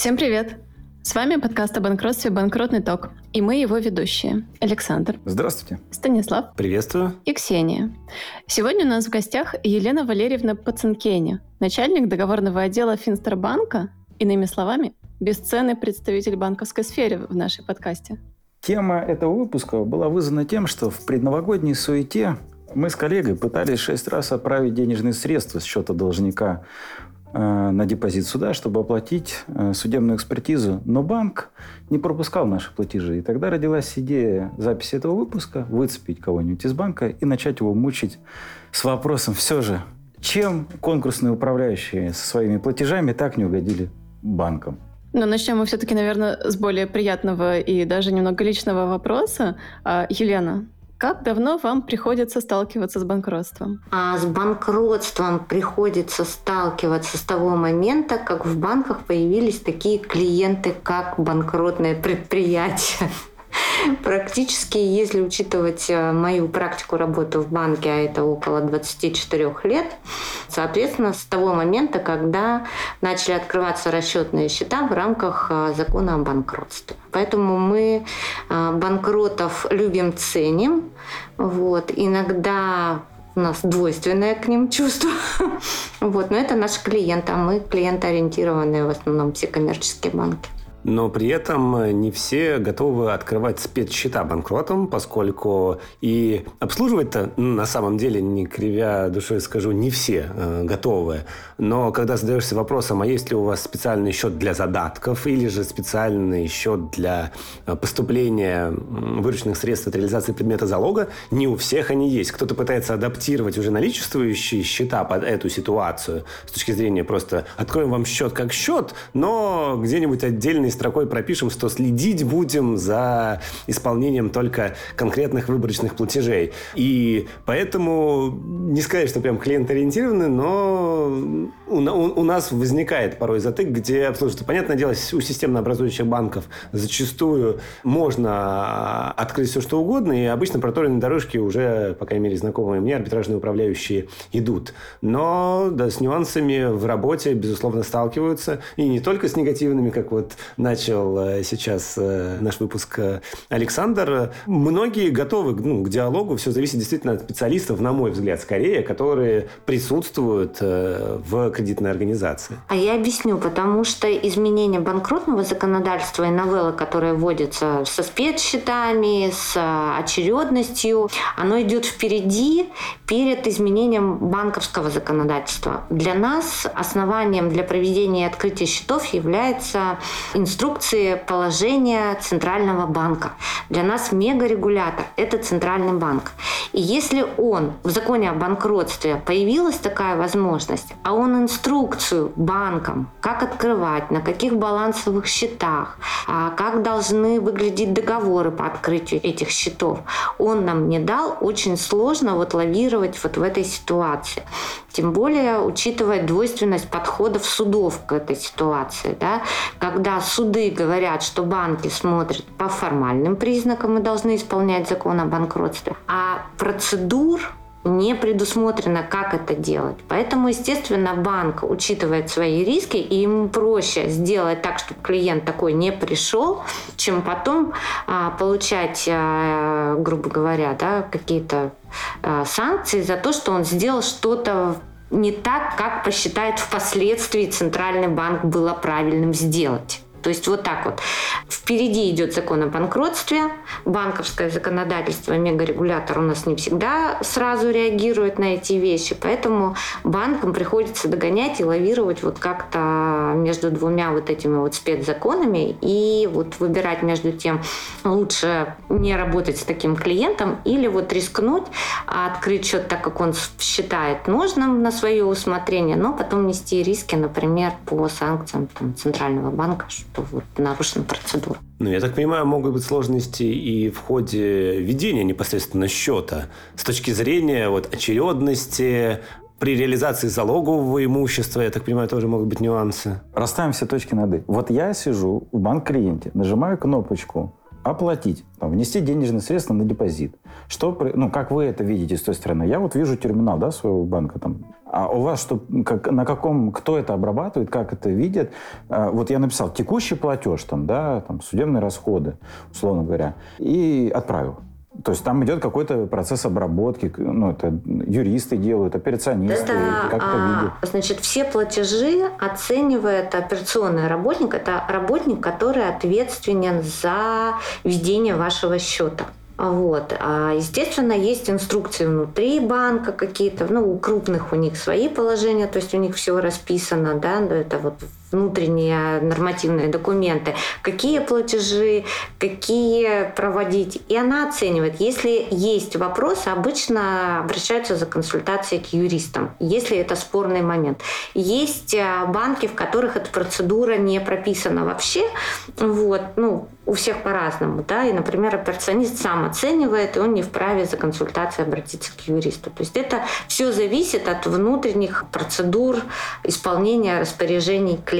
Всем привет! С вами подкаст о банкротстве «Банкротный ток». И мы его ведущие. Александр. Здравствуйте. Станислав. Приветствую. И Ксения. Сегодня у нас в гостях Елена Валерьевна Пацанкени, начальник договорного отдела Финстербанка, иными словами, бесценный представитель банковской сферы в нашей подкасте. Тема этого выпуска была вызвана тем, что в предновогодней суете мы с коллегой пытались шесть раз отправить денежные средства с счета должника на депозит суда, чтобы оплатить э, судебную экспертизу. Но банк не пропускал наши платежи. И тогда родилась идея записи этого выпуска, выцепить кого-нибудь из банка и начать его мучить с вопросом все же, чем конкурсные управляющие со своими платежами так не угодили банкам. Но начнем мы все-таки, наверное, с более приятного и даже немного личного вопроса. А, Елена, как давно вам приходится сталкиваться с банкротством? А с банкротством приходится сталкиваться с того момента, как в банках появились такие клиенты, как банкротное предприятие. Практически, если учитывать э, мою практику работы в банке, а это около 24 лет, соответственно, с того момента, когда начали открываться расчетные счета в рамках э, закона о банкротстве. Поэтому мы э, банкротов любим, ценим. Вот. Иногда у нас двойственное к ним чувство. вот. Но это наши клиенты, а мы клиентоориентированные в основном все коммерческие банки. Но при этом э, не все готовы открывать спецсчета банкротам, поскольку и обслуживать-то на самом деле, не кривя душой скажу, не все э, готовы. Но когда задаешься вопросом, а есть ли у вас специальный счет для задатков или же специальный счет для э, поступления вырученных средств от реализации предмета залога, не у всех они есть. Кто-то пытается адаптировать уже наличествующие счета под эту ситуацию с точки зрения просто откроем вам счет как счет, но где-нибудь отдельный отдельной строкой пропишем, что следить будем за исполнением только конкретных выборочных платежей. И поэтому не сказать, что прям клиент-ориентированный, но у, у, у нас возникает порой затык, где обслуживается. Понятное дело, у системно образующих банков зачастую можно открыть все, что угодно, и обычно проторенные дорожки уже, по крайней мере, знакомые мне арбитражные управляющие идут. Но да, с нюансами в работе, безусловно, сталкиваются. И не только с негативными, как вот начал э, сейчас э, наш выпуск э, Александр, многие готовы ну, к диалогу. Все зависит действительно от специалистов, на мой взгляд, скорее, которые присутствуют в кредитной организации. А я объясню, потому что изменение банкротного законодательства и новеллы, которые вводятся со спецсчетами, с очередностью, оно идет впереди перед изменением банковского законодательства. Для нас основанием для проведения и открытия счетов является инструкции положения Центрального банка. Для нас мегарегулятор – это Центральный банк. И если он в законе о банкротстве появилась такая возможность, а он инструкцию банкам, как открывать, на каких балансовых счетах, а как должны выглядеть договоры по открытию этих счетов, он нам не дал, очень сложно вот лавировать вот в этой ситуации. Тем более, учитывая двойственность подходов судов к этой ситуации. Да? Когда суды говорят, что банки смотрят по формальным признакам и должны исполнять закон о банкротстве, а процедур не предусмотрено, как это делать. Поэтому, естественно, банк учитывает свои риски, и ему проще сделать так, чтобы клиент такой не пришел, чем потом а, получать, а, грубо говоря, да, какие-то а, санкции за то, что он сделал что-то не так, как посчитает впоследствии Центральный банк было правильным сделать. То есть вот так вот. Впереди идет закон о банкротстве. Банковское законодательство, мегарегулятор у нас не всегда сразу реагирует на эти вещи. Поэтому банкам приходится догонять и лавировать вот как-то между двумя вот этими вот спецзаконами и вот выбирать между тем, лучше не работать с таким клиентом или вот рискнуть, открыть счет так, как он считает нужным на свое усмотрение, но потом нести риски, например, по санкциям там, Центрального банка, что вот нарушена процедура. Ну, я так понимаю, могут быть сложности и в ходе ведения непосредственно счета. С точки зрения вот, очередности, при реализации залогового имущества, я так понимаю, тоже могут быть нюансы. Расставим все точки над «и». Вот я сижу в банк-клиенте, нажимаю кнопочку оплатить, там, внести денежные средства на депозит. Что, ну, как вы это видите с той стороны? Я вот вижу терминал, да, своего банка, там, А у вас что, как, на каком, кто это обрабатывает, как это видит? А, вот я написал текущий платеж, там, да, там, судебные расходы, условно говоря, и отправил. То есть там идет какой-то процесс обработки, ну, это юристы делают, операционисты, это, как это а, видят. Значит, все платежи оценивает операционный работник. Это работник, который ответственен за ведение вашего счета. Вот. А, естественно, есть инструкции внутри банка какие-то, ну, у крупных у них свои положения, то есть у них все расписано, да, это вот внутренние нормативные документы, какие платежи, какие проводить. И она оценивает. Если есть вопросы, обычно обращаются за консультацией к юристам, если это спорный момент. Есть а, банки, в которых эта процедура не прописана вообще. Вот, ну, у всех по-разному, да, и, например, операционист сам оценивает, и он не вправе за консультацией обратиться к юристу. То есть это все зависит от внутренних процедур исполнения распоряжений клиента.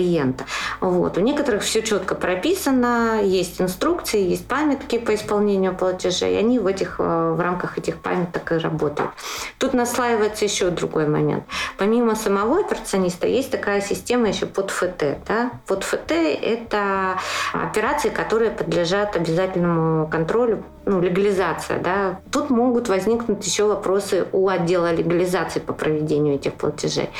Вот. У некоторых все четко прописано, есть инструкции, есть памятки по исполнению платежей, они в, этих, э, в рамках этих памяток и работают. Тут наслаивается еще другой момент. Помимо самого операциониста есть такая система еще под ФТ. Да? Под ФТ – это операции, которые подлежат обязательному контролю, ну, легализация, да. Тут могут возникнуть еще вопросы у отдела легализации по проведению этих платежей.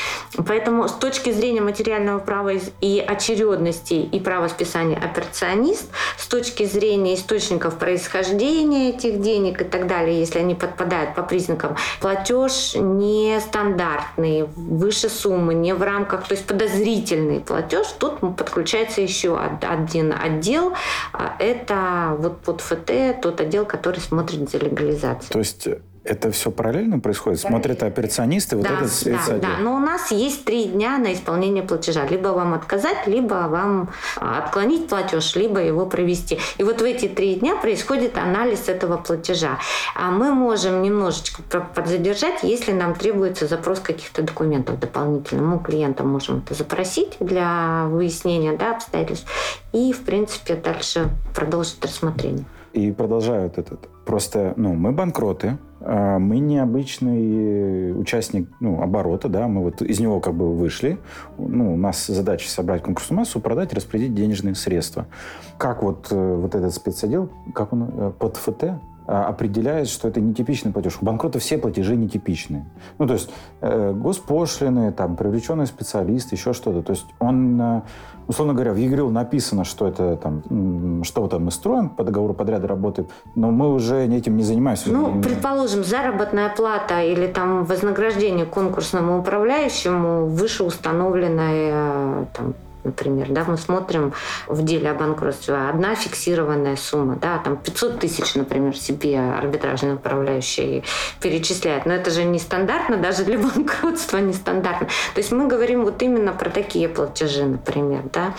Поэтому с точки зрения материального права и очередности и права списания операционист, с точки зрения источников происхождения этих денег и так далее, если они подпадают по признакам, платеж нестандартный, выше суммы, не в рамках, то есть подозрительный платеж, тут подключается еще один отдел, а это вот под ФТ, тот отдел, который смотрит за легализацией. То есть это все параллельно происходит? Смотрят операционисты, вот да, этот да, да, но у нас есть три дня на исполнение платежа. Либо вам отказать, либо вам а, отклонить платеж, либо его провести. И вот в эти три дня происходит анализ этого платежа. А мы можем немножечко подзадержать, если нам требуется запрос каких-то документов дополнительно. Мы клиента можем это запросить для выяснения да, обстоятельств. И, в принципе, дальше продолжить рассмотрение. И продолжают этот. Просто, ну, мы банкроты, а, мы необычный участник ну, оборота, да, мы вот из него как бы вышли. Ну, у нас задача собрать конкурсную массу, продать, распределить денежные средства. Как вот, э, вот этот спецотдел, как он, э, под ФТ, определяет, что это нетипичный платеж. У банкрота все платежи нетипичные. Ну, то есть э, госпошлины, там, привлеченный специалист, еще что-то. То есть он, э, условно говоря, в ЕГРЮ написано, что это там, что-то мы строим, по договору подряда работаем, но мы уже этим не занимаемся. Ну, предположим, заработная плата или там вознаграждение конкурсному управляющему выше установленной э, там, например, да, мы смотрим в деле о банкротстве одна фиксированная сумма, да, там 500 тысяч, например, себе арбитражный управляющий перечисляет, но это же не стандартно, даже для банкротства не стандартно. То есть мы говорим вот именно про такие платежи, например, да,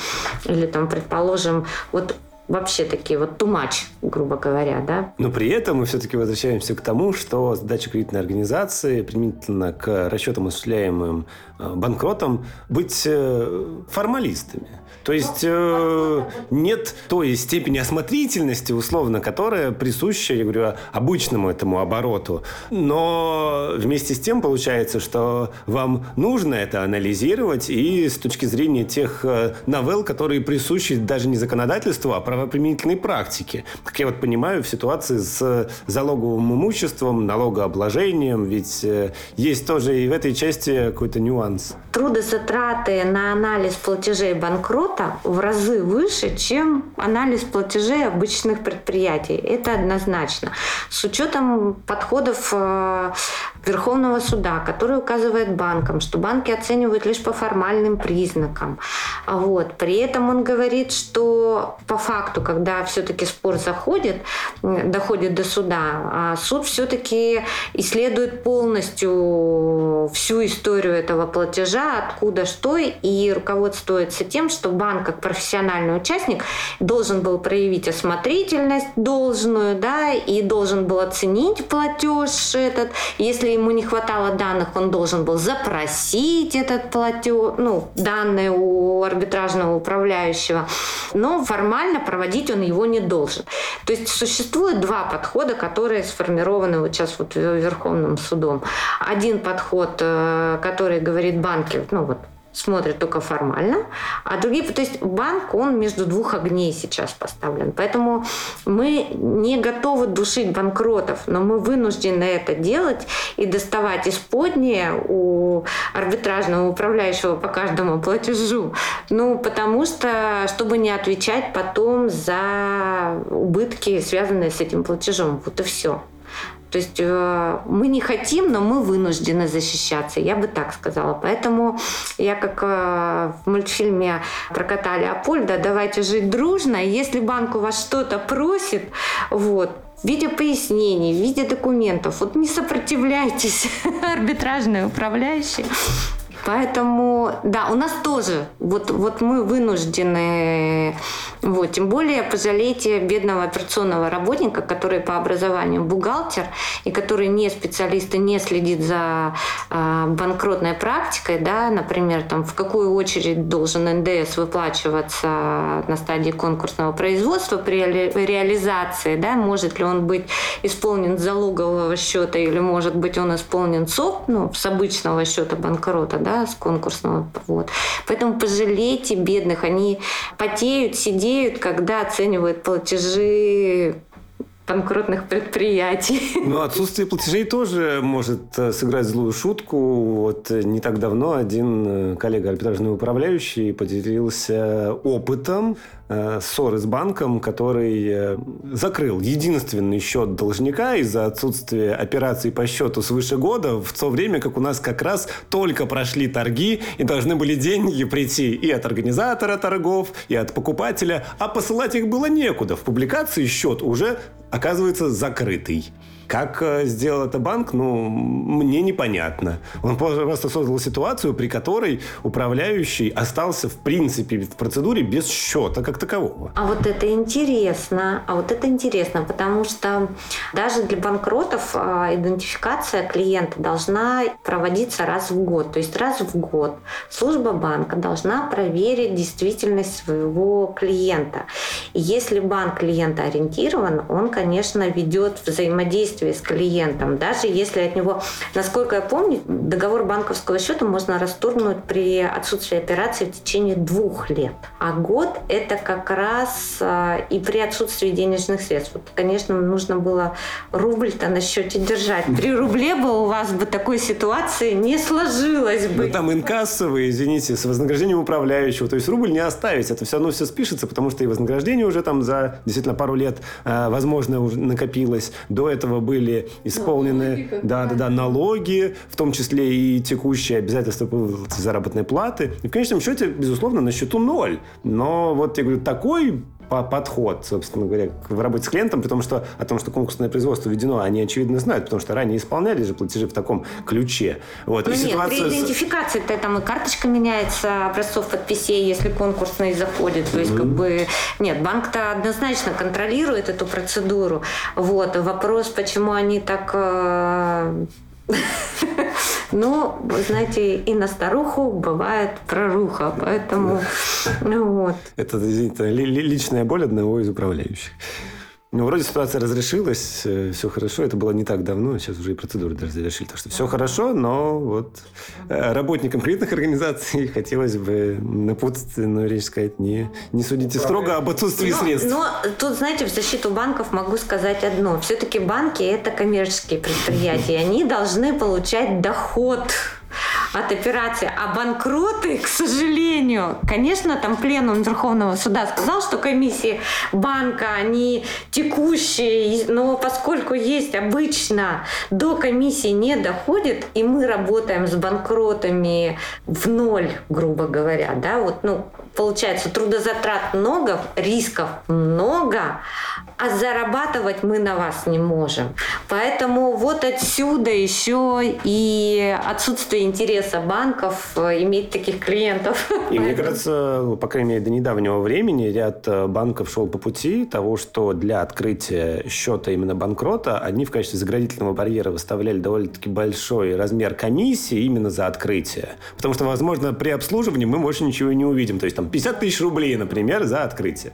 или там, предположим, вот вообще такие вот тумач, грубо говоря, да. Но при этом мы все-таки возвращаемся к тому, что задача кредитной организации применительно к расчетам, осуществляемым э, банкротом, быть э, формалистами. То есть э, нет той степени осмотрительности, условно, которая присуща, я говорю, обычному этому обороту. Но вместе с тем получается, что вам нужно это анализировать и с точки зрения тех новелл, которые присущи даже не законодательству, а правоприменительной практике. Как я вот понимаю, в ситуации с залоговым имуществом, налогообложением, ведь есть тоже и в этой части какой-то нюанс. Трудозатраты на анализ платежей банкрот оборота в разы выше, чем анализ платежей обычных предприятий. Это однозначно. С учетом подходов э, Верховного суда, который указывает банкам, что банки оценивают лишь по формальным признакам. Вот. При этом он говорит, что по факту, когда все-таки спор заходит, доходит до суда, а суд все-таки исследует полностью всю историю этого платежа, откуда что, и руководствуется тем, что банк как профессиональный участник должен был проявить осмотрительность должную, да, и должен был оценить платеж этот. Если ему не хватало данных, он должен был запросить этот платеж, ну, данные у арбитражного управляющего. Но формально проводить он его не должен. То есть существует два подхода, которые сформированы вот сейчас вот Верховным судом. Один подход, э, который говорит банки, ну вот смотрят только формально, а другие, то есть банк, он между двух огней сейчас поставлен. Поэтому мы не готовы душить банкротов, но мы вынуждены это делать и доставать исподнее у арбитражного управляющего по каждому платежу. Ну, потому что, чтобы не отвечать потом за убытки, связанные с этим платежом. Вот и все. То есть э, мы не хотим, но мы вынуждены защищаться, я бы так сказала. Поэтому я как э, в мультфильме про кота Леопольда «Давайте жить дружно», если банк у вас что-то просит, вот, в виде пояснений, в виде документов. Вот не сопротивляйтесь, арбитражные управляющие. Поэтому, да, у нас тоже, вот, вот мы вынуждены, вот, тем более пожалейте бедного операционного работника, который по образованию бухгалтер, и который не специалист и не следит за э, банкротной практикой, да, например, там, в какую очередь должен НДС выплачиваться на стадии конкурсного производства при реализации, да, может ли он быть исполнен залогового счета или может быть он исполнен СОП, ну, с обычного счета банкрота, да, да, с конкурсного. Вот. Поэтому пожалейте бедных, они потеют, сидеют, когда оценивают платежи банкротных предприятий. Ну, отсутствие платежей тоже может э, сыграть злую шутку. Вот э, не так давно один э, коллега арбитражный управляющий поделился опытом ссоры с банком, который закрыл единственный счет должника из-за отсутствия операций по счету свыше года, в то время как у нас как раз только прошли торги и должны были деньги прийти и от организатора торгов, и от покупателя, а посылать их было некуда. В публикации счет уже оказывается закрытый. Как э, сделал это банк, ну, мне непонятно. Он просто создал ситуацию, при которой управляющий остался, в принципе, в процедуре без счета как такового. А вот это интересно. А вот это интересно, потому что даже для банкротов а, идентификация клиента должна проводиться раз в год. То есть раз в год служба банка должна проверить действительность своего клиента. И если банк клиента ориентирован, он, конечно, ведет взаимодействие взаимодействии с клиентом, даже если от него, насколько я помню, договор банковского счета можно расторгнуть при отсутствии операции в течение двух лет. А год – это как раз а, и при отсутствии денежных средств. Вот, конечно, нужно было рубль-то на счете держать. При рубле бы у вас бы такой ситуации не сложилось бы. Ну, там инкассовые, извините, с вознаграждением управляющего. То есть рубль не оставить. Это все равно все спишется, потому что и вознаграждение уже там за действительно пару лет, а, возможно, уже накопилось. До этого были исполнены налоги, да, да, да, налоги, в том числе и текущие обязательства по заработной платы. И в конечном счете, безусловно, на счету ноль. Но вот я говорю, такой подход, собственно говоря, в работе с клиентом, потому что о том, что конкурсное производство введено, они, очевидно, знают, потому что ранее исполняли же платежи в таком ключе. Вот. Ну, и нет, ситуация... при идентификации-то там и карточка меняется образцов подписей, если конкурсный заходит. То есть, mm-hmm. как бы, нет, банк-то однозначно контролирует эту процедуру. Вот. Вопрос, почему они так э, но, вы знаете, и на старуху бывает проруха, поэтому ну, вот. Это, извините, личная боль одного из управляющих. Ну, вроде ситуация разрешилась, э, все хорошо. Это было не так давно, сейчас уже и процедуры даже завершили. Так что все хорошо, но вот э, работникам кредитных организаций хотелось бы напутственную речь сказать, не, не судите строго об отсутствии но, средств. Но тут, знаете, в защиту банков могу сказать одно. Все-таки банки – это коммерческие предприятия. Они должны получать доход от операции. А банкроты, к сожалению, конечно, там пленум Верховного суда сказал, что комиссии банка, они текущие, но поскольку есть обычно до комиссии не доходит, и мы работаем с банкротами в ноль, грубо говоря, да, вот, ну, получается, трудозатрат много, рисков много, а зарабатывать мы на вас не можем. Поэтому вот отсюда еще и отсутствие интереса банков э, иметь таких клиентов. И мне кажется, ну, по крайней мере, до недавнего времени ряд э, банков шел по пути того, что для открытия счета именно банкрота они в качестве заградительного барьера выставляли довольно-таки большой размер комиссии именно за открытие. Потому что, возможно, при обслуживании мы больше ничего не увидим. То есть там 50 тысяч рублей, например, за открытие.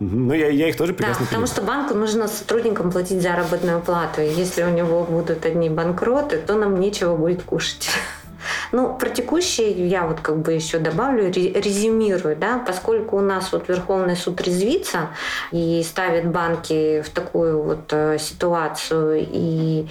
Ну, я, я их тоже прекрасно Да, потому понимаю. что банку нужно сотрудникам платить заработную плату. И если у него будут одни банкроты, то нам нечего будет кушать. Ну, про текущие я вот как бы еще добавлю, резюмирую, да, поскольку у нас вот Верховный суд резвится и ставит банки в такую вот э, ситуацию и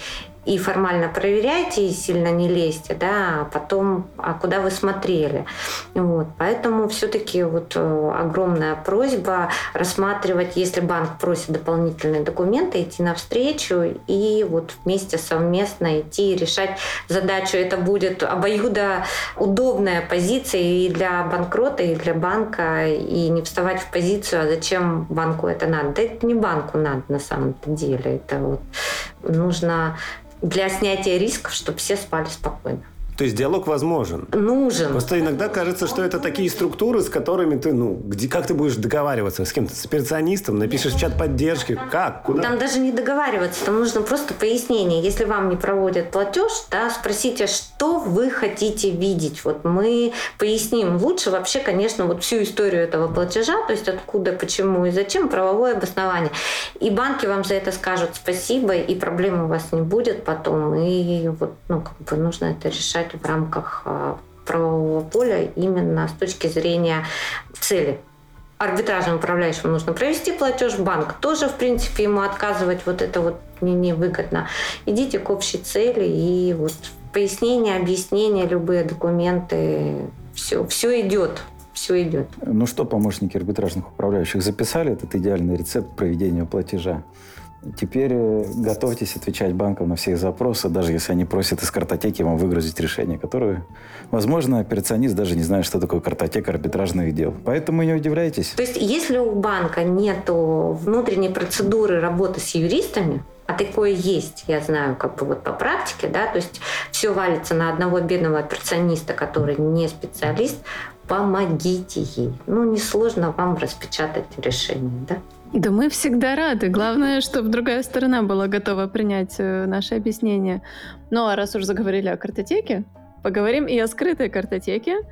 и формально проверяйте, и сильно не лезьте, да, а потом, а куда вы смотрели. Вот. Поэтому все-таки вот э, огромная просьба рассматривать, если банк просит дополнительные документы, идти навстречу и вот вместе совместно идти и решать задачу. Это будет обоюдо удобная позиция и для банкрота, и для банка, и не вставать в позицию, а зачем банку это надо. Да это не банку надо на самом-то деле. Это вот нужно для снятия рисков, чтобы все спали спокойно. То есть диалог возможен. Нужен. Просто иногда кажется, что это такие структуры, с которыми ты, ну, где, как ты будешь договариваться с кем-то, с операционистом, напишешь в чат поддержки, как, куда? Там даже не договариваться, там нужно просто пояснение. Если вам не проводят платеж, да, спросите, что вы хотите видеть. Вот мы поясним. Лучше вообще, конечно, вот всю историю этого платежа, то есть откуда, почему и зачем, правовое обоснование. И банки вам за это скажут спасибо, и проблем у вас не будет потом. И вот, ну, как бы нужно это решать в рамках а, правового поля именно с точки зрения цели. Арбитражным управляющим нужно провести платеж, банк тоже, в принципе, ему отказывать вот это вот не невыгодно. Идите к общей цели и вот пояснение, объяснение, любые документы, все, все идет все идет. Ну что, помощники арбитражных управляющих записали этот идеальный рецепт проведения платежа? Теперь э, готовьтесь отвечать банкам на все их запросы, даже если они просят из картотеки вам выгрузить решение, которое, возможно, операционист даже не знает, что такое картотека арбитражных дел. Поэтому не удивляйтесь. То есть, если у банка нет внутренней процедуры работы с юристами, а такое есть, я знаю, как бы вот по практике, да, то есть все валится на одного бедного операциониста, который не специалист, помогите ей. Ну, несложно вам распечатать решение, да? Да мы всегда рады. Главное, чтобы другая сторона была готова принять э, наше объяснение. Ну а раз уж заговорили о картотеке, поговорим и о скрытой картотеке.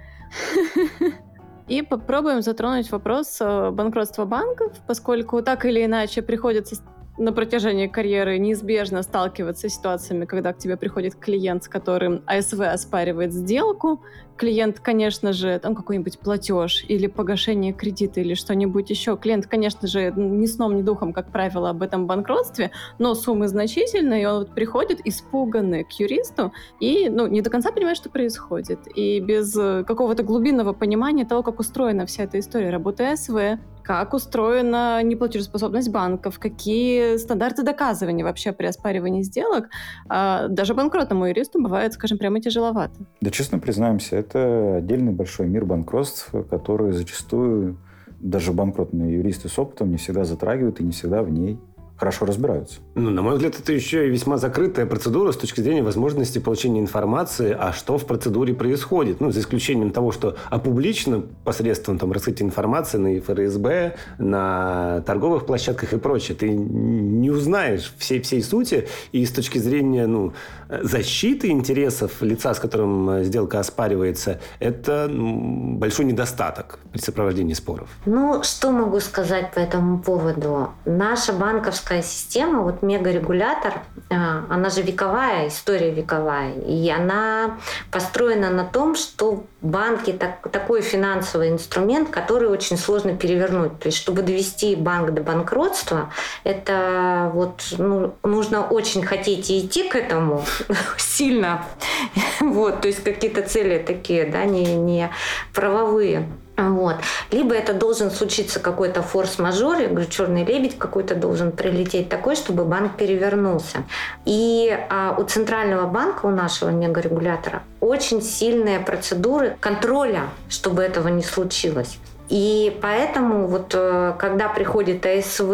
И попробуем затронуть вопрос э, банкротства банков, поскольку так или иначе приходится на протяжении карьеры неизбежно сталкиваться с ситуациями, когда к тебе приходит клиент, с которым АСВ оспаривает сделку. Клиент, конечно же, там какой-нибудь платеж или погашение кредита или что-нибудь еще. Клиент, конечно же, ни сном, ни духом, как правило, об этом банкротстве, но суммы значительные, и он вот приходит испуганный к юристу и ну, не до конца понимает, что происходит. И без какого-то глубинного понимания того, как устроена вся эта история работы АСВ, как устроена неплатежеспособность банков, какие стандарты доказывания вообще при оспаривании сделок. А, даже банкротному юристу бывает, скажем, прямо тяжеловато. Да, честно признаемся, это отдельный большой мир банкротств, который зачастую даже банкротные юристы с опытом не всегда затрагивают и не всегда в ней хорошо разбираются. Ну, на мой взгляд, это еще и весьма закрытая процедура с точки зрения возможности получения информации, а что в процедуре происходит. Ну, за исключением того, что опублично посредством там, раскрытия информации на ФРСБ, на торговых площадках и прочее. Ты не узнаешь всей, всей сути. И с точки зрения ну, защиты интересов лица, с которым сделка оспаривается, это ну, большой недостаток при сопровождении споров. Ну, что могу сказать по этому поводу? Наша банковская банковская система, вот мегарегулятор, а, она же вековая, история вековая, и она построена на том, что банки так, такой финансовый инструмент, который очень сложно перевернуть. То есть, чтобы довести банк до банкротства, это вот ну, нужно очень хотеть идти к этому сильно. Вот, то есть какие-то цели такие, да, не, не правовые. Вот. Либо это должен случиться какой-то форс-мажор, я говорю, черный лебедь какой-то должен прилететь такой, чтобы банк перевернулся. И а, у Центрального банка, у нашего мегарегулятора, очень сильные процедуры контроля, чтобы этого не случилось. И поэтому вот э, когда приходит АСВ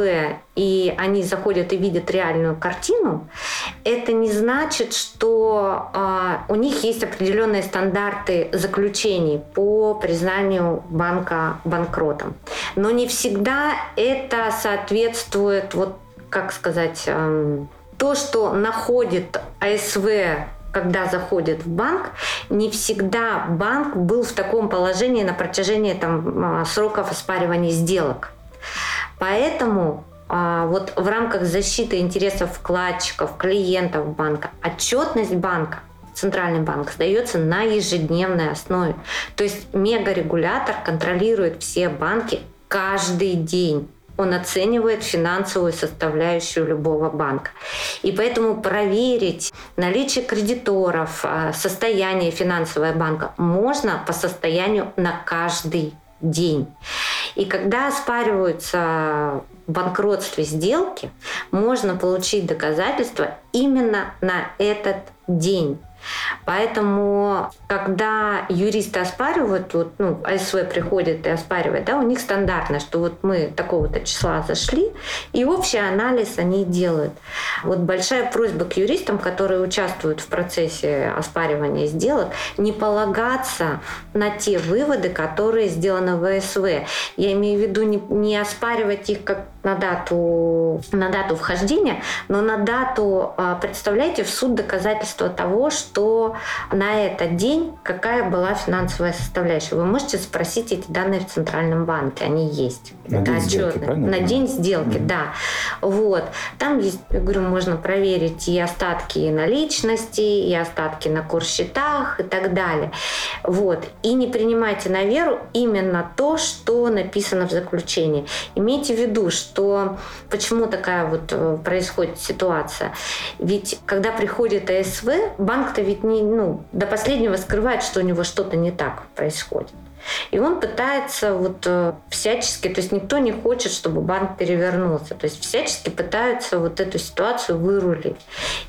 и они заходят и видят реальную картину, это не значит, что э, у них есть определенные стандарты заключений по признанию банка банкротом. Но не всегда это соответствует, вот как сказать, э, то, что находит АСВ когда заходит в банк, не всегда банк был в таком положении на протяжении там, а, сроков оспаривания сделок. Поэтому а, вот в рамках защиты интересов вкладчиков, клиентов банка, отчетность банка Центральный банк сдается на ежедневной основе. То есть мегарегулятор контролирует все банки каждый день. Он оценивает финансовую составляющую любого банка. И поэтому проверить наличие кредиторов, а, состояние финансового банка можно по состоянию на каждый день. И когда оспариваются в банкротстве сделки, можно получить доказательства именно на этот день. Поэтому, когда юристы оспаривают, вот, ну, АСВ приходит и оспаривает, да, у них стандартно, что вот мы такого-то числа зашли, и общий анализ они делают. Вот большая просьба к юристам, которые участвуют в процессе оспаривания сделок, не полагаться на те выводы, которые сделаны в АСВ. Я имею в виду не, не оспаривать их как на дату, на дату вхождения, но на дату, а, представляете, в суд доказательства того, что на этот день какая была финансовая составляющая. Вы можете спросить эти данные в Центральном банке, они есть. На Это день сделки, отчетные. правильно? На день сделки, Мгм. да. Вот. Там есть, я говорю, можно проверить и остатки наличности, и остатки на курс-счетах и так далее. Вот. И не принимайте на веру именно то, что написано в заключении. Имейте в виду, что почему такая вот э, происходит ситуация. Ведь когда приходит АСВ, банк-то ведь не, ну, до последнего скрывает, что у него что-то не так происходит. И он пытается вот э, всячески, то есть никто не хочет, чтобы банк перевернулся, то есть всячески пытаются вот эту ситуацию вырулить.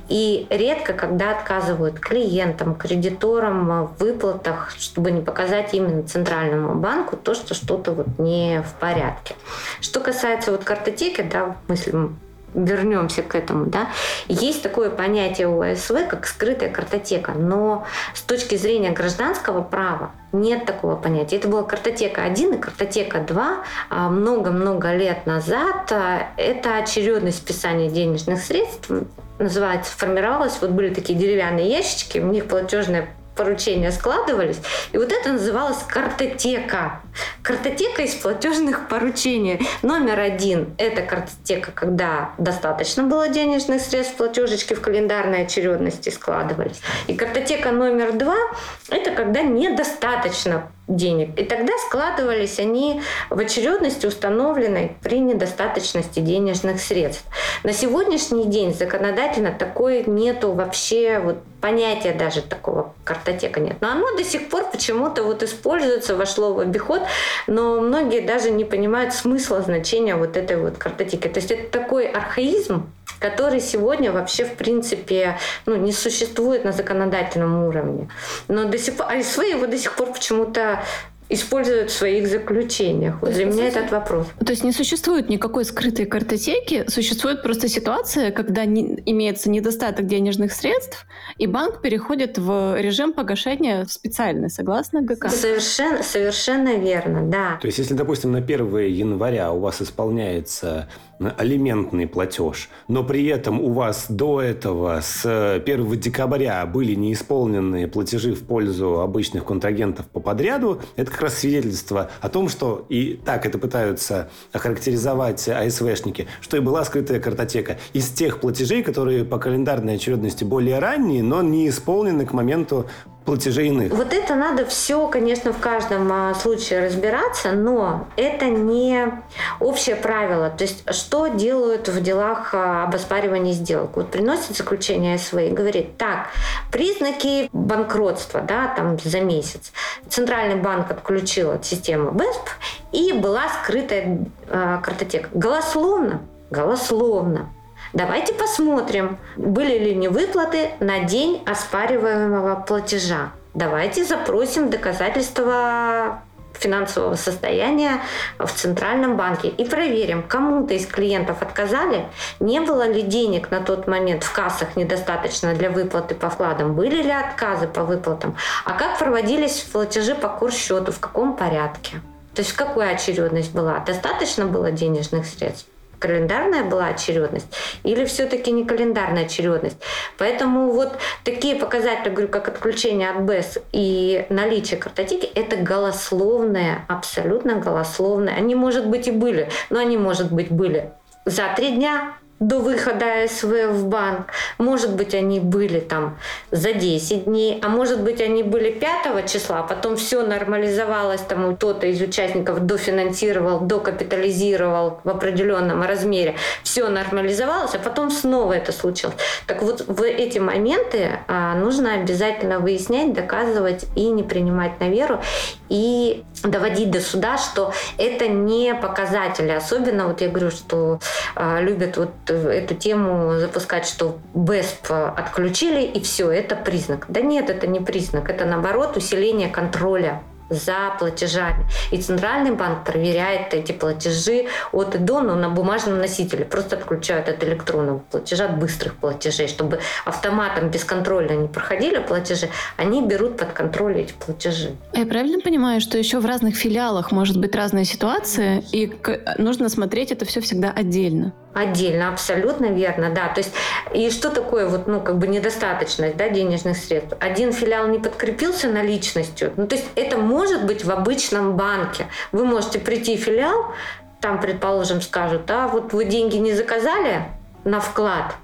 И редко, когда отказывают клиентам, кредиторам в выплатах, чтобы не показать именно центральному банку то, что что-то вот не в порядке. Что касается вот картотеки, да, мыслим вернемся к этому, да, есть такое понятие у АСВ, как скрытая картотека, но с точки зрения гражданского права нет такого понятия. Это была картотека 1 и картотека 2 а, много-много лет назад. а, Это очередность списания денежных средств, называется, формировалась, вот были такие деревянные ящички, в них платежное поручения складывались, и вот это называлось картотека. Картотека из платежных поручений. Номер один – это картотека, когда достаточно было денежных средств, платежечки в календарной очередности складывались. И картотека номер два – это когда недостаточно денег. И тогда складывались они в очередности, установленной при недостаточности денежных средств. На сегодняшний день законодательно такое нету вообще вот понятия даже такого картотека нет. Но оно до сих пор почему-то вот используется, вошло в обиход, но многие даже не понимают смысла значения вот этой вот картотеки. То есть это такой архаизм, который сегодня вообще, в принципе, ну, не существует на законодательном уровне. Но до сих пор, АСВ его до сих пор почему-то используют в своих заключениях. Вот для меня этот вопрос. То есть не существует никакой скрытой картотеки, существует просто ситуация, когда не, имеется недостаток денежных средств, и банк переходит в режим погашения специальный, согласно ГК. Совершенно, совершенно верно, да. То есть, если, допустим, на 1 января у вас исполняется алиментный платеж, но при этом у вас до этого с 1 декабря были неисполненные платежи в пользу обычных контрагентов по подряду, это как раз свидетельство о том, что и так это пытаются охарактеризовать АСВшники, что и была скрытая картотека из тех платежей, которые по календарной очередности более ранние, но не исполнены к моменту платежей иных. Вот это надо все, конечно, в каждом а, случае разбираться, но это не общее правило. То есть, что делают в делах а, об оспаривании сделок? Вот приносит заключение СВ и говорит, так, признаки банкротства, да, там за месяц. Центральный банк отключил от системы БЭСП, и была скрытая а, картотека. Голословно, голословно. Давайте посмотрим, были ли невыплаты на день оспариваемого платежа. Давайте запросим доказательства финансового состояния в Центральном банке и проверим, кому-то из клиентов отказали, не было ли денег на тот момент в кассах недостаточно для выплаты по вкладам, были ли отказы по выплатам, а как проводились платежи по курс-счету, в каком порядке. То есть в какой очередность была? Достаточно было денежных средств? Календарная была очередность или все-таки не календарная очередность. Поэтому вот такие показатели, говорю, как отключение от БЭС и наличие картотеки, это голословные, абсолютно голословные. Они, может быть, и были, но они, может быть, были за три дня, до выхода СВ в банк. Может быть, они были там за 10 дней, а может быть, они были 5 числа, а потом все нормализовалось, там кто-то из участников дофинансировал, докапитализировал в определенном размере, все нормализовалось, а потом снова это случилось. Так вот, в эти моменты а, нужно обязательно выяснять, доказывать и не принимать на веру, и доводить до суда, что это не показатели. Особенно, вот я говорю, что а, любят вот эту тему запускать, что БЭСП отключили, и все, это признак. Да нет, это не признак, это наоборот усиление контроля за платежами. И Центральный банк проверяет эти платежи от и до, но на бумажном носителе. Просто отключают от электронного платежа, от быстрых платежей, чтобы автоматом бесконтрольно не проходили платежи, они берут под контроль эти платежи. А я правильно понимаю, что еще в разных филиалах может быть разная ситуация, и нужно смотреть это все всегда отдельно? Отдельно, абсолютно верно, да. То есть, и что такое вот, ну, как бы недостаточность, да, денежных средств? Один филиал не подкрепился наличностью, ну, то есть это может быть в обычном банке. Вы можете прийти в филиал, там, предположим, скажут, а вот вы деньги не заказали на вклад,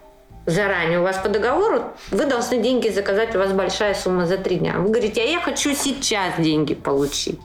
заранее у вас по договору, вы должны деньги заказать, у вас большая сумма за три дня. Вы говорите, а я хочу сейчас деньги получить.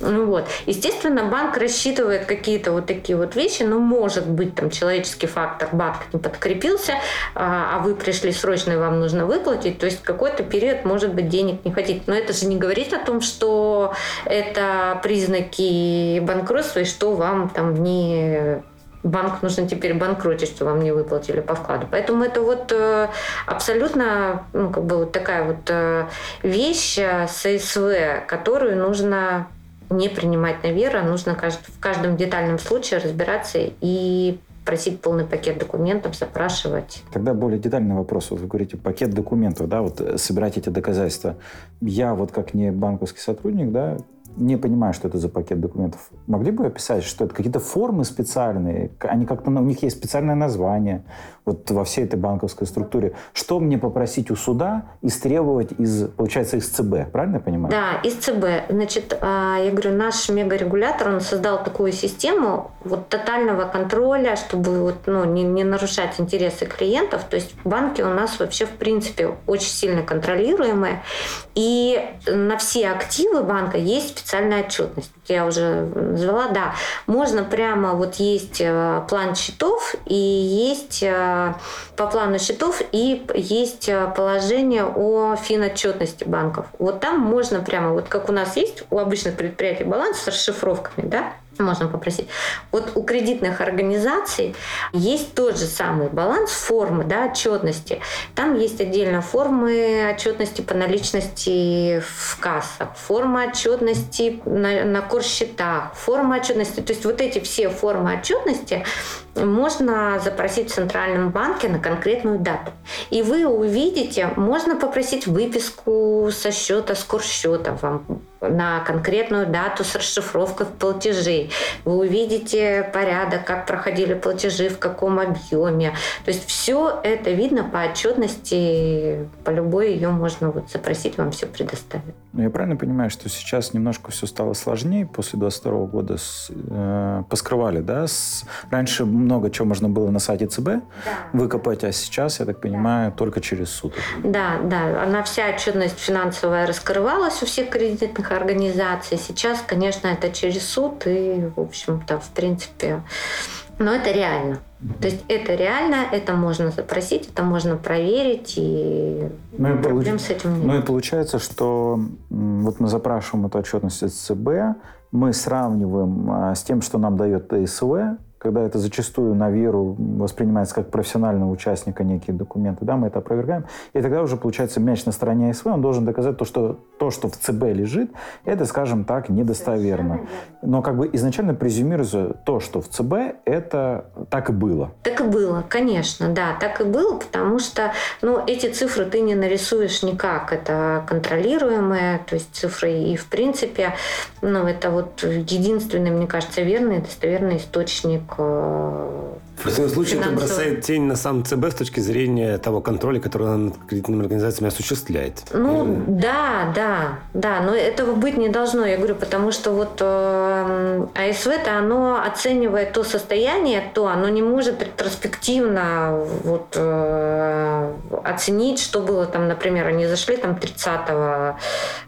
Ну вот. Естественно, банк рассчитывает какие-то вот такие вот вещи, но может быть там человеческий фактор, банк не подкрепился, а, а вы пришли срочно и вам нужно выплатить, то есть какой-то период, может быть, денег не хватит. Но это же не говорит о том, что это признаки банкротства и что вам там не банк нужно теперь банкротить, что вам не выплатили по вкладу. Поэтому это вот э, абсолютно ну, как бы вот такая вот э, вещь э, с СВ, которую нужно не принимать на веру, нужно в каждом детальном случае разбираться и просить полный пакет документов, запрашивать. Тогда более детальный вопрос. Вот вы говорите, пакет документов, да, вот собирать эти доказательства. Я вот как не банковский сотрудник, да, не понимаю, что это за пакет документов. Могли бы описать, что это какие-то формы специальные? Они как-то, у них есть специальное название вот во всей этой банковской структуре. Что мне попросить у суда истребовать из, получается, из ЦБ? Правильно я понимаю? Да, из ЦБ. Значит, а, я говорю, наш мегарегулятор, он создал такую систему вот тотального контроля, чтобы вот, ну, не, не нарушать интересы клиентов. То есть банки у нас вообще, в принципе, очень сильно контролируемые. И на все активы банка есть специальная отчетность. Я уже назвала, да. Можно прямо, вот есть э, план счетов и есть э, по плану счетов и есть э, положение о финотчетности банков. Вот там можно прямо, вот как у нас есть у обычных предприятий баланс с расшифровками, да, можно попросить. Вот у кредитных организаций есть тот же самый баланс формы да, отчетности. Там есть отдельно формы отчетности по наличности в кассах, форма отчетности на, на корсчетах, форма отчетности. То есть вот эти все формы отчетности можно запросить в Центральном банке на конкретную дату. И вы увидите, можно попросить выписку со счета, с курсчета вам на конкретную дату с расшифровкой платежей. Вы увидите порядок, как проходили платежи, в каком объеме. То есть все это видно по отчетности, по любой ее можно вот запросить, вам все предоставят. Ну, я правильно понимаю, что сейчас немножко все стало сложнее после 22 года? С, э, поскрывали, да? С, раньше много чего можно было на сайте ЦБ да. выкопать, а сейчас, я так понимаю, да. только через суд. Да, да. Она вся отчетность финансовая раскрывалась у всех кредитных организаций. Сейчас, конечно, это через суд и, в общем-то, в принципе, но это реально. То есть это реально, это можно запросить, это можно проверить, и ну, и проблем получ... с этим нет. Ну и получается, что вот мы запрашиваем эту отчетность от ЦБ, мы сравниваем а, с тем, что нам дает ТСВ, когда это зачастую на веру воспринимается как профессионального участника некие документы, да, мы это опровергаем, и тогда уже получается мяч на стороне СВ, он должен доказать то, что то, что в ЦБ лежит, это, скажем так, недостоверно. Но как бы изначально презюмируется то, что в ЦБ, это так и было. Так и было, конечно, да, так и было, потому что, ну, эти цифры ты не нарисуешь никак, это контролируемые, то есть цифры, и в принципе, ну, это вот единственный, мне кажется, верный, достоверный источник Э, В этом случае это бросает тень на сам ЦБ с точки зрения того контроля, который он над кредитными организациями осуществляет. Ну, Верно? да, да, да, но этого быть не должно, я говорю, потому что вот э, АСВ-то оно оценивает то состояние, то оно не может ретроспективно вот э, оценить, что было там, например, они зашли там 30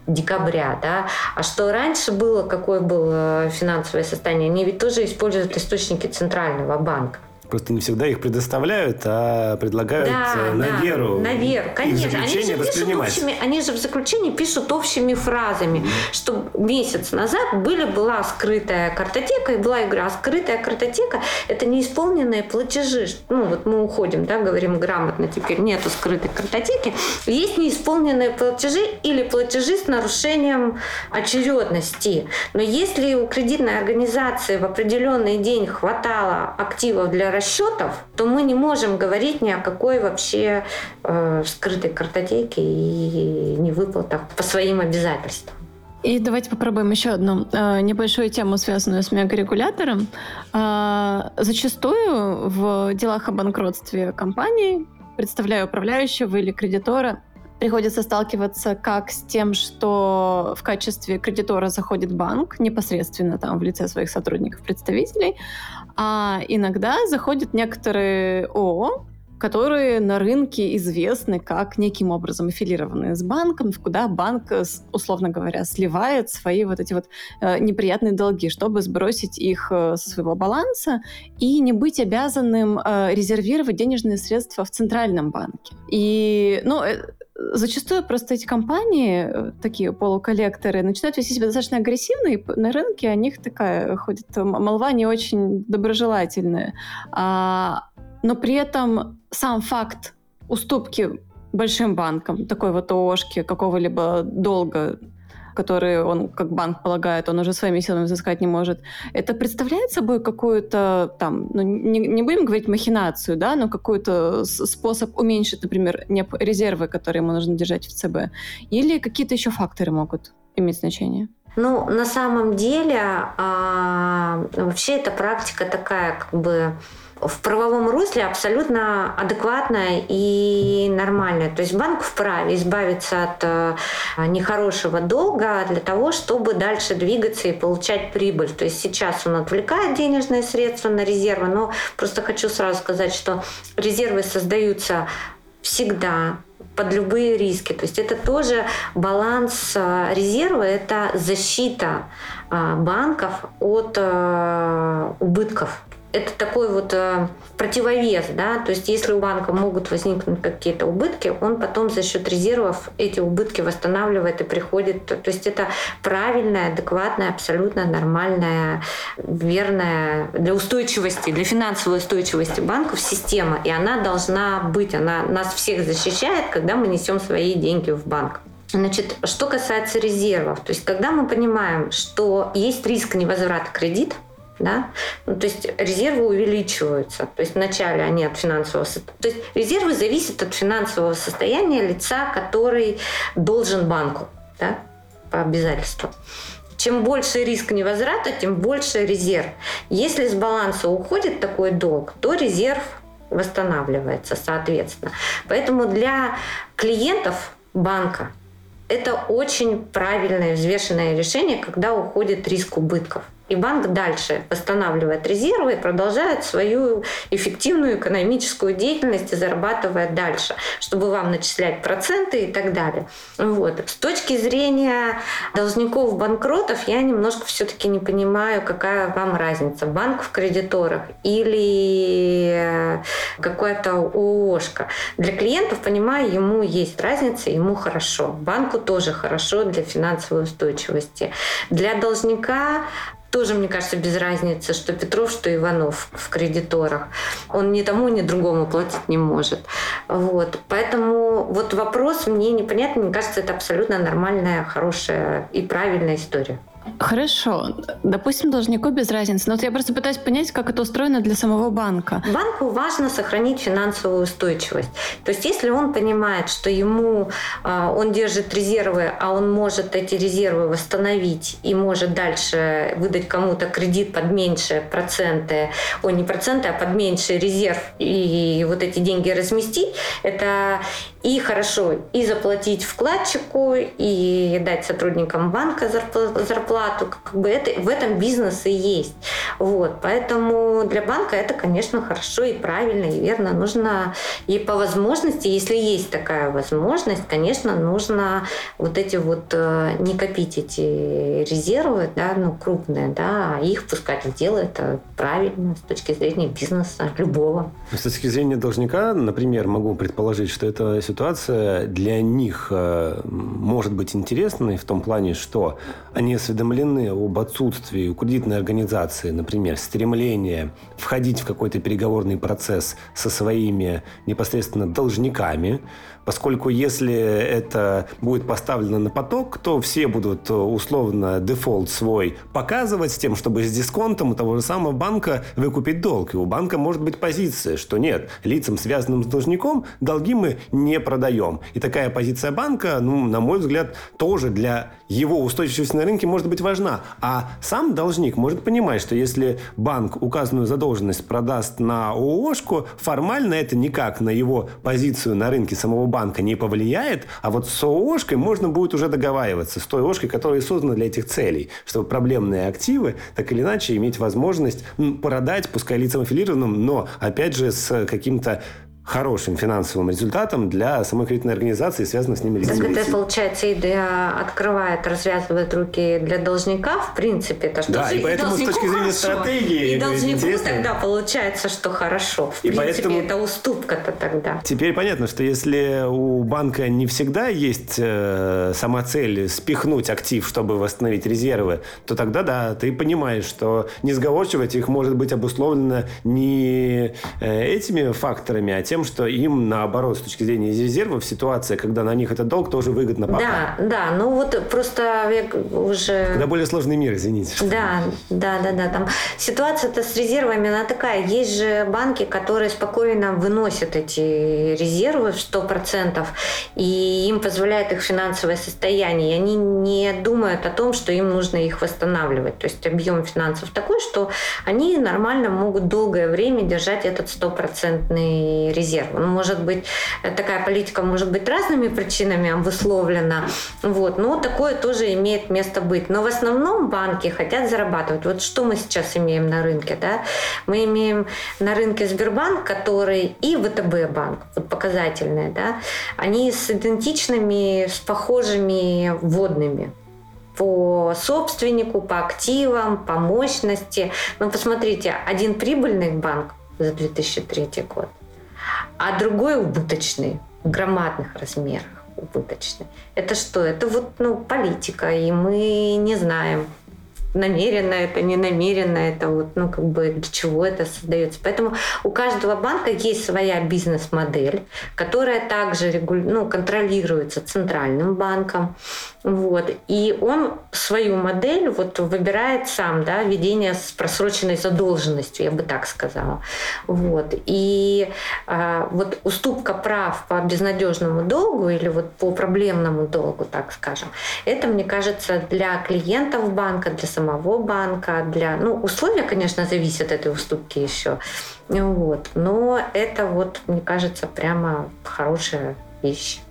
декабря, да, а что раньше было, какое было финансовое состояние, они ведь тоже используют источники центрального банка. Просто не всегда их предоставляют, а предлагают да, э, на да, веру. На веру, конечно. Они же, воспринимать. общими, они же в заключении пишут общими фразами, mm-hmm. что месяц назад были, была скрытая картотека, и была игра. Скрытая картотека – это неисполненные платежи. Ну, вот мы уходим, да, говорим грамотно, теперь нету скрытой картотеки. Есть неисполненные платежи или платежи с нарушением очередности. Но если у кредитной организации в определенный день хватало активов для расчетов, то мы не можем говорить ни о какой вообще э, скрытой картотеке и невыплатах по своим обязательствам. И давайте попробуем еще одну э, небольшую тему, связанную с мегарегулятором. Э, зачастую в делах о банкротстве компаний, представляя управляющего или кредитора, приходится сталкиваться как с тем, что в качестве кредитора заходит банк непосредственно там в лице своих сотрудников, представителей, а иногда заходят некоторые ООО, которые на рынке известны как неким образом аффилированные с банком, куда банк, условно говоря, сливает свои вот эти вот э, неприятные долги, чтобы сбросить их э, со своего баланса и не быть обязанным э, резервировать денежные средства в центральном банке. И, ну, э, зачастую просто эти компании, э, такие полуколлекторы, начинают вести себя достаточно агрессивно, и на рынке о них такая ходит молва не очень доброжелательная. А, но при этом сам факт уступки большим банкам, такой вот ООшки, какого-либо долга которые он, как банк полагает, он уже своими силами взыскать не может, это представляет собой какую-то там, ну, не, не будем говорить махинацию, да, но какой-то способ уменьшить, например, резервы, которые ему нужно держать в ЦБ? Или какие-то еще факторы могут иметь значение? Ну, на самом деле, а, вообще эта практика такая, как бы, в правовом русле абсолютно адекватная и нормальная. То есть банк вправе избавиться от э, нехорошего долга для того, чтобы дальше двигаться и получать прибыль. То есть сейчас он отвлекает денежные средства на резервы, но просто хочу сразу сказать, что резервы создаются всегда под любые риски. То есть это тоже баланс э, резерва, это защита э, банков от убытков это такой вот э, противовес, да, то есть если у банка могут возникнуть какие-то убытки, он потом за счет резервов эти убытки восстанавливает и приходит, то, есть это правильная, адекватная, абсолютно нормальная, верная для устойчивости, для финансовой устойчивости банков система, и она должна быть, она нас всех защищает, когда мы несем свои деньги в банк. Значит, что касается резервов, то есть когда мы понимаем, что есть риск невозврата кредита, да? Ну, то есть резервы увеличиваются. То есть вначале они от финансового То есть резервы зависят от финансового состояния лица, который должен банку да? по обязательству. Чем больше риск невозврата, тем больше резерв. Если с баланса уходит такой долг, то резерв восстанавливается, соответственно. Поэтому для клиентов банка это очень правильное, взвешенное решение, когда уходит риск убытков. И банк дальше восстанавливает резервы и продолжает свою эффективную экономическую деятельность и зарабатывает дальше, чтобы вам начислять проценты и так далее. Вот. С точки зрения должников банкротов я немножко все-таки не понимаю, какая вам разница. Банк в кредиторах или какая-то ООшка. Для клиентов, понимаю, ему есть разница, ему хорошо. Банку тоже хорошо для финансовой устойчивости. Для должника тоже, мне кажется, без разницы, что Петров, что Иванов в кредиторах. Он ни тому, ни другому платить не может. Вот. Поэтому вот вопрос мне непонятно. Мне кажется, это абсолютно нормальная, хорошая и правильная история. Хорошо. Допустим, должнику без разницы. Но вот я просто пытаюсь понять, как это устроено для самого банка. Банку важно сохранить финансовую устойчивость. То есть, если он понимает, что ему а, он держит резервы, а он может эти резервы восстановить и может дальше выдать кому-то кредит под меньшие проценты, ой, не проценты, а под меньший резерв и вот эти деньги разместить, это и хорошо и заплатить вкладчику, и дать сотрудникам банка зарплату. Как бы это, в этом бизнес и есть. Вот. Поэтому для банка это, конечно, хорошо и правильно, и верно. Нужно и по возможности, если есть такая возможность, конечно, нужно вот эти вот э, не копить эти резервы, да, ну, крупные, да, а их пускать в дело. Это правильно с точки зрения бизнеса любого. С точки зрения должника, например, могу предположить, что это ситуация для них э, может быть интересной в том плане, что они осведомлены об отсутствии у кредитной организации, например, стремления входить в какой-то переговорный процесс со своими непосредственно должниками, поскольку если это будет поставлено на поток, то все будут э, условно дефолт свой показывать с тем, чтобы с дисконтом у того же самого банка выкупить долг. И у банка может быть позиция, что нет, лицам, связанным с должником, долги мы не продаем. И такая позиция банка, ну, на мой взгляд, тоже для его устойчивости на рынке может быть важна. А сам должник может понимать, что если банк указанную задолженность продаст на ООшку, формально это никак на его позицию на рынке самого банка не повлияет, а вот с ООшкой можно будет уже договариваться, с той ООшкой, которая создана для этих целей, чтобы проблемные активы так или иначе иметь возможность продать, пускай лицам аффилированным, но опять же с каким-то хорошим финансовым результатом для самой кредитной организации, связанной с ними. Так это, получается, идея открывает, развязывает руки для должника, в принципе, это что Да, и поэтому с точки зрения хорошо. стратегии И должнику интересно. тогда получается, что хорошо. В И принципе, поэтому- это уступка-то тогда. Теперь понятно, что если у банка не всегда есть э, сама цель спихнуть актив, чтобы восстановить резервы, то тогда да, ты понимаешь, что несговорчивость их может быть обусловлено не э, этими факторами, а тем, что им, наоборот, с точки зрения резервов, ситуация, когда на них этот долг тоже выгодно пока. Да, да, ну вот просто я уже... Когда более сложный мир, извините. Да, да, да, да. Там ситуация-то с резервами, она такая. Есть же банки, которые спокойно выносят эти резервы в 100%, и им позволяет их финансовое состояние. И они не думают о том, что им нужно их восстанавливать. То есть объем финансов такой, что они нормально могут долгое время держать этот стопроцентный резерв. Ну, может быть, такая политика может быть разными причинами обусловлена, вот, но такое тоже имеет место быть. Но в основном банки хотят зарабатывать. Вот что мы сейчас имеем на рынке, да? Мы имеем на рынке Сбербанк, который и ВТБ банк, вот показательные, да, они с идентичными, с похожими вводными по собственнику, по активам, по мощности. Ну, посмотрите, один прибыльный банк за 2003 год, а другой убыточный в громадных размерах убыточный. Это что? Это вот ну, политика, и мы не знаем, намеренно это, не намеренно это, вот, ну, как бы для чего это создается. Поэтому у каждого банка есть своя бизнес-модель, которая также регуль... ну, контролируется центральным банком. Вот. И он свою модель вот выбирает сам, да, ведение с просроченной задолженностью, я бы так сказала. Вот. И а, вот уступка прав по безнадежному долгу или вот по проблемному долгу, так скажем, это, мне кажется, для клиентов банка, для самого банка, для... Ну, условия, конечно, зависят от этой уступки еще. Вот. Но это вот, мне кажется, прямо хорошая вещь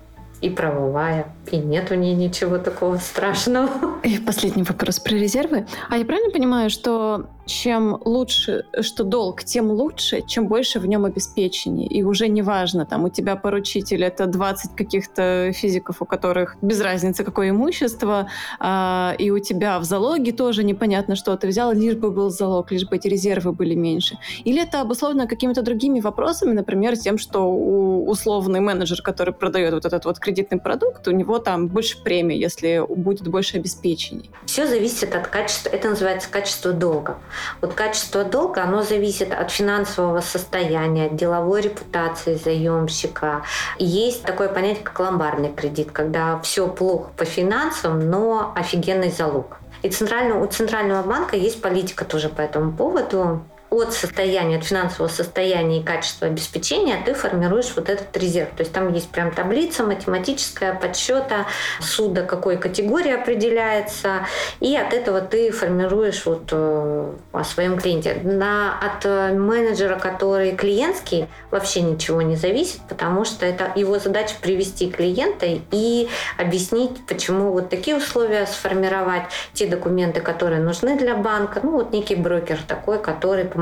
и правовая, и нет в ней ничего такого страшного. И последний вопрос про резервы. А я правильно понимаю, что чем лучше, что долг, тем лучше, чем больше в нем обеспечений. И уже не важно, там у тебя поручитель это 20 каких-то физиков, у которых без разницы какое имущество, а, и у тебя в залоге тоже непонятно, что ты взял, лишь бы был залог, лишь бы эти резервы были меньше. Или это обусловлено какими-то другими вопросами, например, тем, что у условный менеджер, который продает вот этот вот кредитный продукт, у него там больше премии, если будет больше обеспечений. Все зависит от качества, это называется качество долга. Вот качество долга, оно зависит от финансового состояния, от деловой репутации заемщика. Есть такое понятие, как ломбардный кредит, когда все плохо по финансам, но офигенный залог. И центрального, у Центрального банка есть политика тоже по этому поводу от состояния, от финансового состояния и качества обеспечения ты формируешь вот этот резерв. То есть там есть прям таблица математическая подсчета суда, какой категории определяется, и от этого ты формируешь вот э, о своем клиенте. На, от э, менеджера, который клиентский, вообще ничего не зависит, потому что это его задача привести клиента и объяснить, почему вот такие условия сформировать, те документы, которые нужны для банка. Ну вот некий брокер такой, который помогает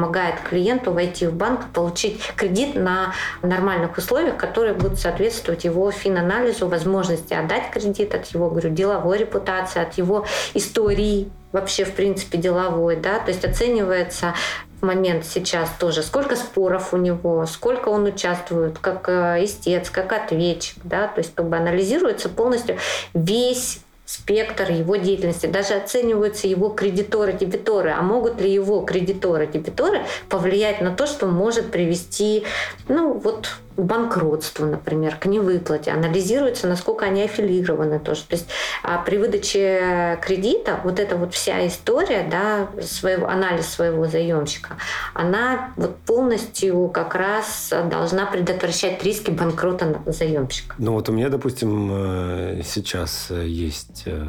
клиенту войти в банк, получить кредит на нормальных условиях, которые будут соответствовать его финанализу, возможности отдать кредит, от его, говорю, деловой репутации, от его истории вообще, в принципе, деловой, да, то есть оценивается момент сейчас тоже, сколько споров у него, сколько он участвует, как э, истец, как ответчик, да, то есть как бы анализируется полностью весь спектр его деятельности. Даже оцениваются его кредиторы-дебиторы. А могут ли его кредиторы-дебиторы повлиять на то, что может привести ну, вот, банкротству, например, к невыплате. Анализируется, насколько они аффилированы тоже. То есть а при выдаче кредита вот эта вот вся история, да, своего, анализ своего заемщика, она вот полностью как раз должна предотвращать риски банкрота заемщика. Ну вот у меня, допустим, э, сейчас есть э,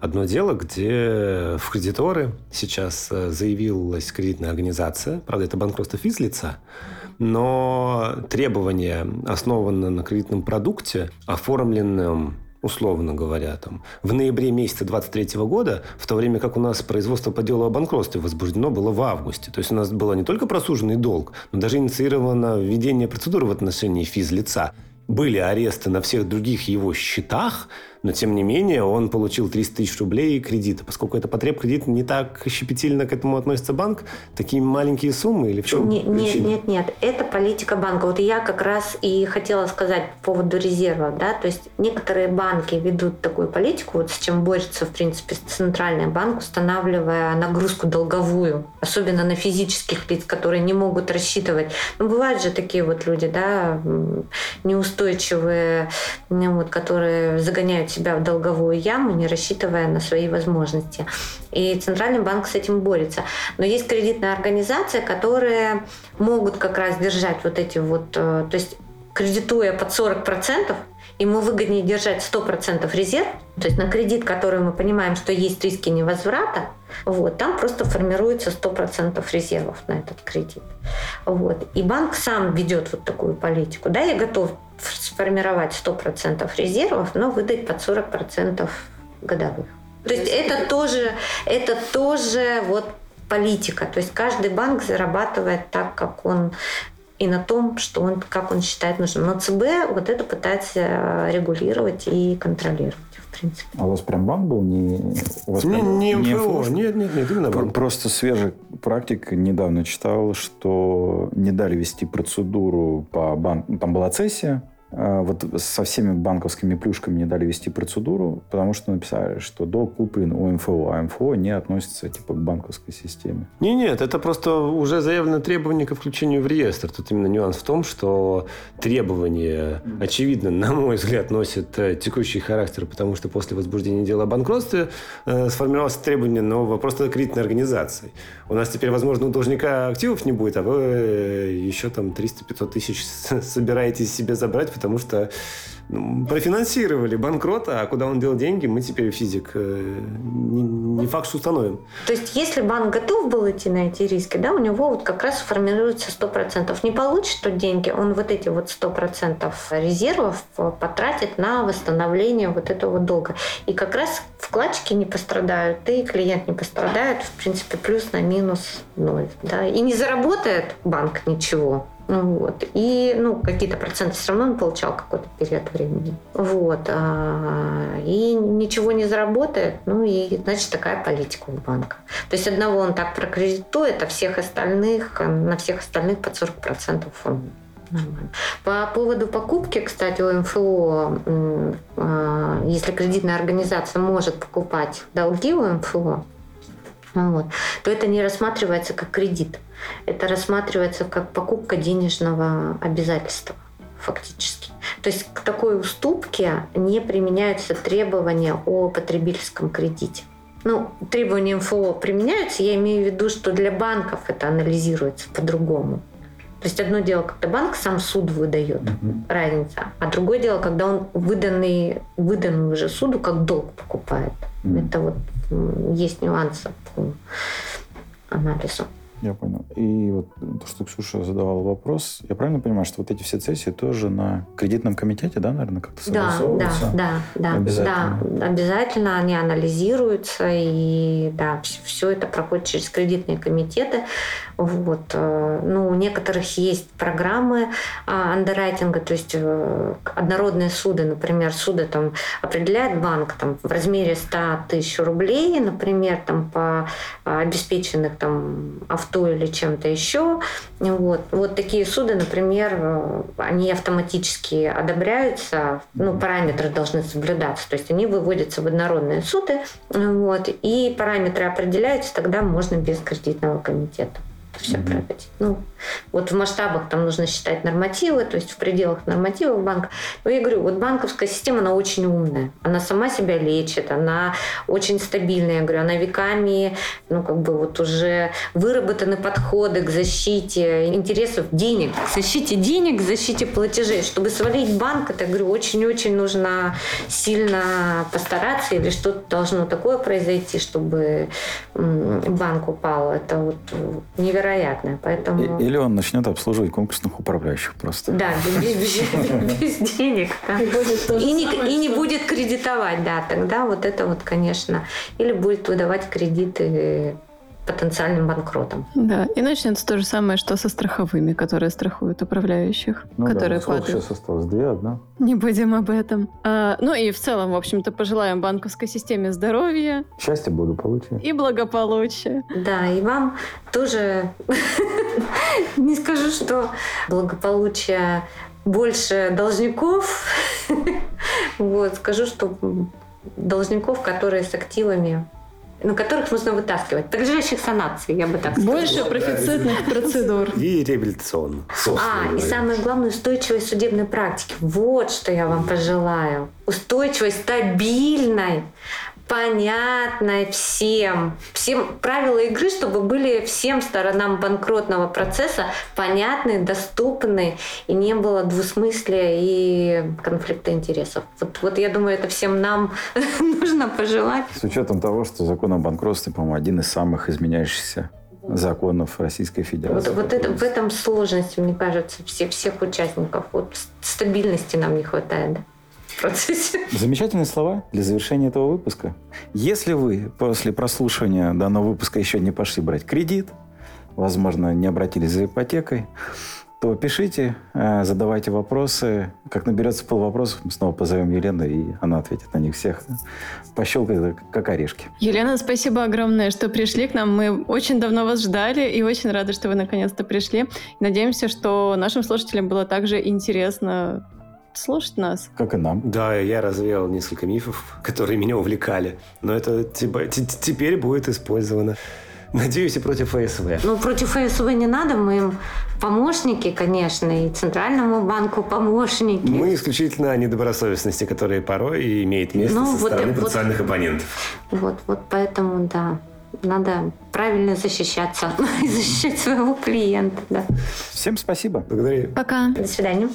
одно дело, где в кредиторы сейчас э, заявилась кредитная организация, правда, это банкротство физлица, но требования основаны на кредитном продукте, оформленном условно говоря, там, в ноябре месяца 23 года, в то время как у нас производство по делу о банкротстве возбуждено было в августе. То есть у нас было не только просуженный долг, но даже инициировано введение процедуры в отношении физлица. Были аресты на всех других его счетах, но тем не менее он получил 300 тысяч рублей кредита. Поскольку это потреб кредит, не так щепетильно к этому относится банк, такие маленькие суммы или в чем Нет, нет, нет, нет. Это политика банка. Вот я как раз и хотела сказать по поводу резервов. Да? То есть некоторые банки ведут такую политику, вот с чем борется, в принципе, Центральный банк, устанавливая нагрузку долговую, особенно на физических лиц, которые не могут рассчитывать. Ну, бывают же такие вот люди, да, неустойчивые, вот, которые загоняют загоняют себя в долговую яму, не рассчитывая на свои возможности. И Центральный банк с этим борется. Но есть кредитные организации, которые могут как раз держать вот эти вот, э, то есть кредитуя под 40%, ему выгоднее держать 100% резерв, то есть на кредит, который мы понимаем, что есть риски невозврата, вот, там просто формируется 100% резервов на этот кредит. Вот. И банк сам ведет вот такую политику. Да, я готов сформировать 100% резервов, но выдать под 40% годовых. То есть это тоже, это тоже вот политика. То есть каждый банк зарабатывает так, как он и на том, что он, как он считает нужным. Но ЦБ вот это пытается регулировать и контролировать принципе. А у вас прям банк был? Не, у вас не, прям, не МФО. Нет, нет, нет, именно банк. Просто свежий практик недавно читал, что не дали вести процедуру по банку. Там была цессия, вот со всеми банковскими плюшками не дали вести процедуру, потому что написали, что долг куплен у МФО, а МФО не относится типа к банковской системе. Не, нет, это просто уже заявлено требование к включению в реестр. Тут именно нюанс в том, что требование, очевидно, на мой взгляд, носит э, текущий характер, потому что после возбуждения дела о банкротстве э, сформировалось требование нового просто кредитной организации. У нас теперь, возможно, у должника активов не будет, а вы э, еще там 300-500 тысяч собираетесь себе забрать, потому что ну, профинансировали банкрота, а куда он дел деньги, мы теперь физик э, не, не факт, установим. То есть, если банк готов был идти на эти риски, да, у него вот как раз формируется 100%. Не получит тут деньги, он вот эти вот 100% резервов потратит на восстановление вот этого долга. И как раз вкладчики не пострадают, и клиент не пострадает, в принципе, плюс на минус ноль. Да? И не заработает банк ничего. Вот. И ну, какие-то проценты все равно он получал какой-то период времени. Вот. А, и ничего не заработает, ну и значит такая политика у банка. То есть одного он так прокредитует, а всех остальных, на всех остальных под 40% он Нормально. По поводу покупки, кстати, у МФО, а, если кредитная организация может покупать долги у МФО, вот, то это не рассматривается как кредит. Это рассматривается как покупка денежного обязательства фактически. То есть к такой уступке не применяются требования о потребительском кредите. ну, требования МФО применяются, я имею в виду, что для банков это анализируется по-другому. То есть одно дело, когда банк сам суд выдает, Мгм. разница, а другое дело, когда он выданный, выданный уже суду как долг покупает. Мгм. Это вот есть нюансы по анализу. Я понял. И вот то, что Ксюша задавала вопрос, я правильно понимаю, что вот эти все сессии тоже на кредитном комитете, да, наверное, как-то Да, да, согласовываются? да, да, Обязательно. да, обязательно они анализируются и да, все это проходит через кредитные комитеты. Вот, э, ну, у некоторых есть программы а, андеррайтинга, то есть э, однородные суды, например, суды там определяет банк там в размере 100 тысяч рублей, например, там по а, обеспеченных там авто или чем-то еще. Вот, вот такие суды, например, э, они автоматически одобряются, ну, параметры должны соблюдаться, то есть они выводятся в однородные суды, вот, и параметры определяются, тогда можно без кредитного комитета все Мгм. проводить. Ну, вот в масштабах там нужно считать нормативы, то есть в пределах нормативов банка. Но я говорю, вот банковская система, она очень умная. Она сама себя лечит, она очень стабильная. Я говорю, она веками, ну, как бы вот уже выработаны подходы к защите интересов денег, к защите денег, к защите платежей. Чтобы свалить банк, это, говорю, очень-очень нужно сильно постараться или что-то должно такое произойти, чтобы банк упал. Это вот невероятно. Поэтому... И- Или он начнет обслуживать конкурсных управляющих просто. Да, без, без- без денег. да. И не, и не будет кредитовать, да, тогда вот это вот, конечно, или будет выдавать кредиты потенциальным банкротам. Да, и начнется то же самое, что со страховыми, которые страхуют управляющих, Ну да, которые сколько падают. сейчас осталось? Две, одна? Не будем об этом. А, ну и в целом, в общем-то, пожелаем банковской системе здоровья Счастье, благополучие. и благополучия. Да, и вам тоже не скажу, что благополучие больше должников. Вот, скажу, что должников, которые с активами на которых нужно вытаскивать, подлежащих санации, я бы так сказала. Больше профицитных процедур. И реабилитационно. А, и самое главное, устойчивость судебной практики. Вот что я вам пожелаю. Устойчивость стабильной, понятной всем. Всем правила игры, чтобы были всем сторонам банкротного процесса понятны, доступны, и не было двусмыслия и конфликта интересов. Вот, вот я думаю, это всем нам нужно пожелать. С учетом того, что закон о банкротстве, по-моему, один из самых изменяющихся законов Российской Вот, Федерации. вот это, в этом сложность, мне кажется, все, всех участников. Вот стабильности нам не хватает да, в процессе. Замечательные слова для завершения этого выпуска. Если вы после прослушивания данного выпуска еще не пошли брать кредит, возможно, не обратились за ипотекой, то пишите, э, задавайте вопросы. Как наберется пол вопросов, мы снова позовем Елену, и она ответит на них всех. Пощелкает, как орешки. Елена, спасибо огромное, что пришли к нам. Мы очень давно вас ждали и очень рады, что вы наконец-то пришли. Надеемся, что нашим слушателям было также интересно слушать нас. Как и нам. Да, я развеял несколько мифов, которые меня увлекали. Но это типа- теперь будет использовано. Надеюсь, и против ФСВ. Ну, против ФСВ не надо, мы им помощники, конечно, и Центральному банку помощники. Мы исключительно о недобросовестности, которые порой имеет место Ну, со вот стороны и- вот- потенциальных оппонентов. Вот, вот поэтому, да, надо правильно защищаться и защищать своего клиента, да. Всем спасибо. Благодарю. Пока. До свидания.